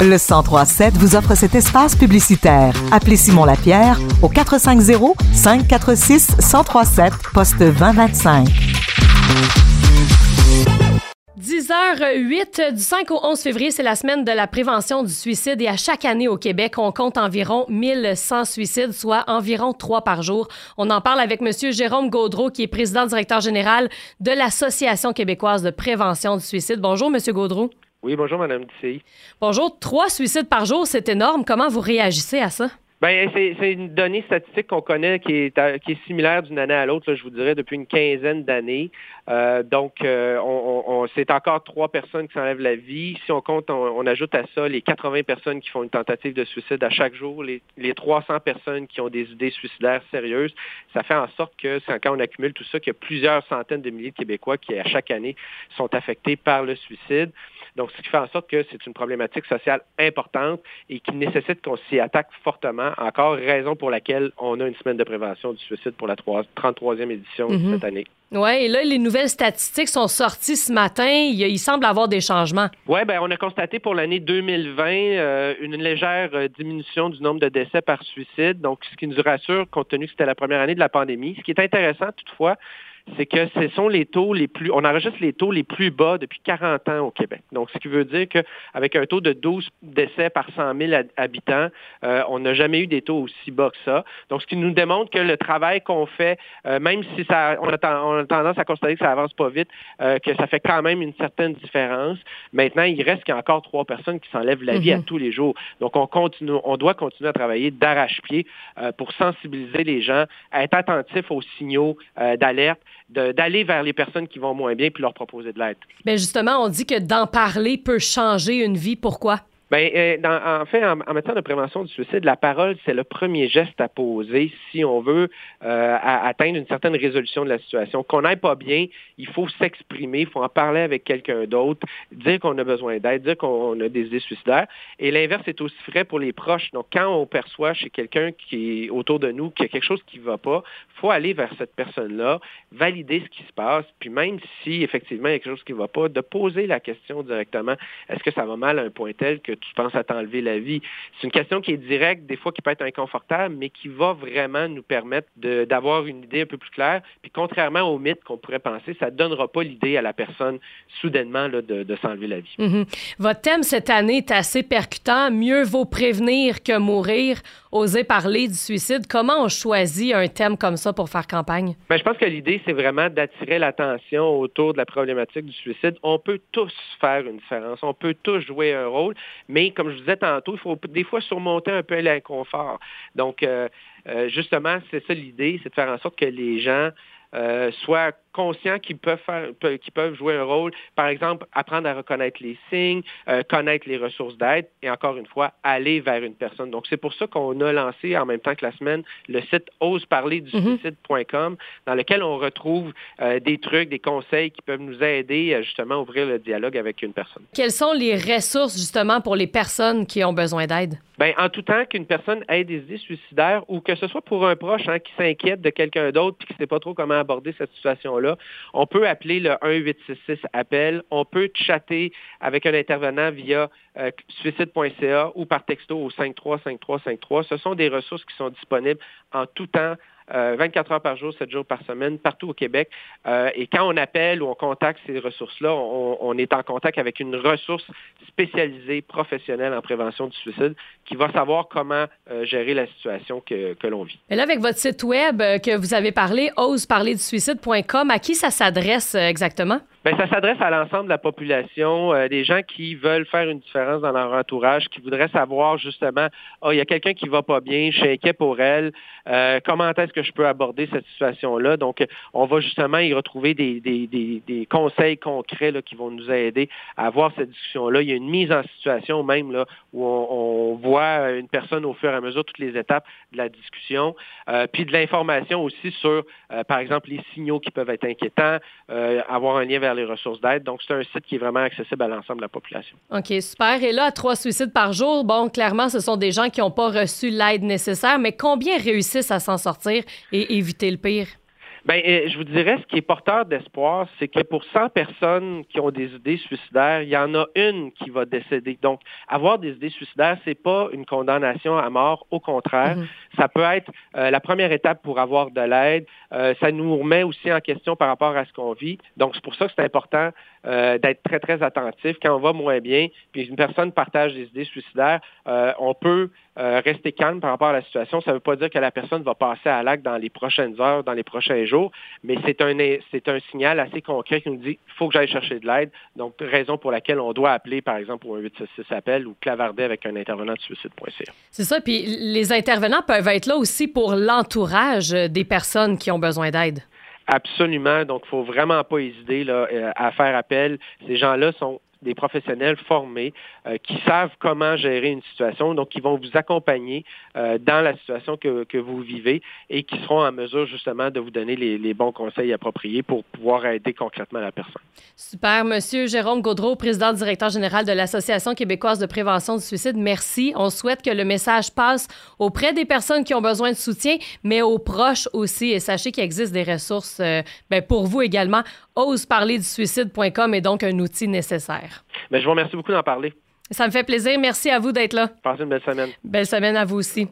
Le 1037 vous offre cet espace publicitaire. Appelez Simon Lapierre au 450 546 1037 poste 2025. 10h08 du 5 au 11 février, c'est la semaine de la prévention du suicide et à chaque année au Québec, on compte environ 1100 suicides, soit environ 3 par jour. On en parle avec M. Jérôme Gaudreau, qui est président directeur général de l'Association québécoise de prévention du suicide. Bonjour, M. Gaudreau. Oui, bonjour, Mme Dissey. Bonjour. Trois suicides par jour, c'est énorme. Comment vous réagissez à ça? Ben, c'est une donnée statistique qu'on connaît qui est, qui est similaire d'une année à l'autre, je vous dirais, depuis une quinzaine d'années. Euh, donc, euh, on, c'est encore trois personnes qui s'enlèvent la vie. Si on compte, on, ajoute à ça les 80 personnes qui font une tentative de suicide à chaque jour, les, les 300 personnes qui ont des idées suicidaires sérieuses. Ça fait en sorte que, quand on accumule tout ça, qu'il y a plusieurs centaines de milliers de Québécois qui, à chaque année, sont affectés par le suicide. Donc, ce qui fait en sorte que c'est une problématique sociale importante et qui nécessite qu'on s'y attaque fortement. Encore raison pour laquelle on a une semaine de prévention du suicide pour la 33e édition de mhm. cette année. Oui, et là, les nouvelles statistiques sont sorties ce matin. Il, semble avoir des changements. Oui, ben on a constaté pour l'année 2020 euh, une légère euh, diminution du nombre de décès par suicide. Donc, ce qui nous rassure, compte tenu que c'était la première année de la pandémie. Ce qui est intéressant, toutefois, c'est que ce sont les taux les plus, on enregistre les taux les plus bas depuis 40 ans au Québec. Donc, ce qui veut dire qu'avec un taux de 12 décès par 100 000 habitants, euh, on n'a jamais eu des taux aussi bas que ça. Donc, ce qui nous démontre que le travail qu'on fait, euh, même si ça, on a, tendance à constater que ça avance pas vite, euh, que ça fait quand même une certaine différence. Maintenant, il reste qu'il y a encore trois personnes qui s'enlèvent la vie à mhm. tous les jours. Donc, on continue, on doit continuer à travailler d'arrache-pied pour sensibiliser les gens, à être attentifs aux signaux d'alerte d'aller vers les personnes qui vont moins bien puis leur proposer de l'aide. Bien justement, on dit que d'en parler peut changer une vie. Pourquoi? Bien, euh, en fait, en, matière de prévention du suicide, la parole, c'est le premier geste à poser si on veut euh, atteindre une certaine résolution de la situation. Qu'on n'aille pas bien, il faut s'exprimer, il faut en parler avec quelqu'un d'autre, dire qu'on a besoin d'aide, dire qu'on a des idées suicidaires. Et l'inverse est aussi vrai pour les proches. Donc, quand on perçoit chez quelqu'un qui est autour de nous qu'il y a quelque chose qui ne va pas, il faut aller vers cette personne-là, valider ce qui se passe, puis même si effectivement il y a quelque chose qui ne va pas, de poser la question directement. Est-ce que ça va mal à un point tel que tu penses à t'enlever la vie? C'est une question qui est directe, des fois qui peut être inconfortable, mais qui va vraiment nous permettre d'avoir une idée un peu plus claire. Puis contrairement au mythe qu'on pourrait penser, ça ne donnera pas l'idée à la personne soudainement là, de, de s'enlever la vie. Mm-hmm. Votre thème cette année est assez percutant. Mieux vaut prévenir que mourir. Oser parler du suicide. Comment on choisit un thème comme ça pour faire campagne? Bien, je pense que l'idée, c'est vraiment d'attirer l'attention autour de la problématique du suicide. On peut tous faire une différence. On peut tous jouer un rôle. Mais comme je vous disais tantôt, il faut des fois surmonter un peu l'inconfort. Donc, euh, euh, justement, c'est ça l'idée, c'est de faire en sorte que les gens euh, soient conscients qu'ils peuvent faire, qu'ils peuvent jouer un rôle. Par exemple, apprendre à reconnaître les signes, euh, connaître les ressources d'aide et encore une fois, aller vers une personne. Donc, c'est pour ça qu'on a lancé en même temps que la semaine le site oseparlerdusuicide.com dans lequel on retrouve euh, des trucs, des conseils qui peuvent nous aider à justement ouvrir le dialogue avec une personne. Quelles sont les ressources justement pour les personnes qui ont besoin d'aide? Bien, en tout temps qu'une personne ait des idées suicidaires ou que ce soit pour un proche hein, qui s'inquiète de quelqu'un d'autre puis qui ne sait pas trop comment aborder cette situation-là, on peut appeler le 1866 appel, on peut chatter avec un intervenant via euh, suicide.ca ou par texto au 535353. Ce sont des ressources qui sont disponibles en tout temps 24 euh, heures par jour, 7 jours par semaine, partout au Québec. Euh, et quand on appelle ou on contacte ces ressources-là, on, est en contact avec une ressource spécialisée, professionnelle en prévention du suicide, qui va savoir comment euh, gérer la situation que, que l'on vit. Et là, avec votre site web que vous avez parlé, oseparlerdusuicide.com, à qui ça s'adresse exactement? Bien, ça s'adresse à l'ensemble de la population, des gens qui veulent faire une différence dans leur entourage, qui voudraient savoir justement, oh, il y a quelqu'un qui va pas bien, je suis inquiet pour elle, comment est-ce que je peux aborder cette situation-là? Donc, on va justement y retrouver des, des, conseils concrets là, qui vont nous aider à avoir cette discussion-là. Il y a une mise en situation même là, où on, voit une personne au fur et à mesure toutes les étapes de la discussion, euh, puis de l'information aussi sur, euh, par exemple, les signaux qui peuvent être inquiétants, euh, avoir un lien vers les ressources d'aide. Donc, c'est un site qui est vraiment accessible à l'ensemble de la population. OK, super. Et là, trois suicides par jour, bon, clairement, ce sont des gens qui n'ont pas reçu l'aide nécessaire, mais combien réussissent à s'en sortir? et éviter le pire? Ben, euh, je vous dirais, ce qui est porteur d'espoir, c'est que pour 100 personnes qui ont des idées suicidaires, il y en a une qui va décéder. Donc, avoir des idées suicidaires, c'est pas une condamnation à mort. Au contraire, mhm. ça peut être euh, la première étape pour avoir de l'aide. Euh, ça nous remet aussi en question par rapport à ce qu'on vit. Donc, c'est pour ça que c'est important d'être très, très attentif. Quand on va moins bien, puis une personne partage des idées suicidaires, on peut rester calme par rapport à la situation. Ça ne veut pas dire que la personne va passer à l'acte dans les prochaines heures, dans les prochains jours mais c'est un, c'est un signal assez concret qui nous dit qu'il faut que j'aille chercher de l'aide. Donc, raison pour laquelle on doit appeler, par exemple, pour un 866 appel ou clavarder avec un intervenant de suicide.ca. C'est ça. Puis les intervenants peuvent être là aussi pour l'entourage des personnes qui ont besoin d'aide. Absolument. Donc, il ne faut vraiment pas hésiter là, euh, à faire appel. Ces gens-là sont des professionnels formés euh, qui savent comment gérer une situation, donc qui vont vous accompagner euh, dans la situation que, vous vivez et qui seront en mesure justement de vous donner les, les, bons conseils appropriés pour pouvoir aider concrètement la personne. Super. Monsieur Jérôme Gaudreau, président directeur général de l'Association québécoise de prévention du suicide, merci. On souhaite que le message passe auprès des personnes qui ont besoin de soutien, mais aux proches aussi. Et sachez qu'il existe des ressources euh, ben, pour vous également. Oseparlerdusuicide.com est donc un outil nécessaire. Mais je vous remercie beaucoup d'en parler. Ça me fait plaisir. Merci à vous d'être là. Passez une belle semaine. Belle semaine à vous aussi.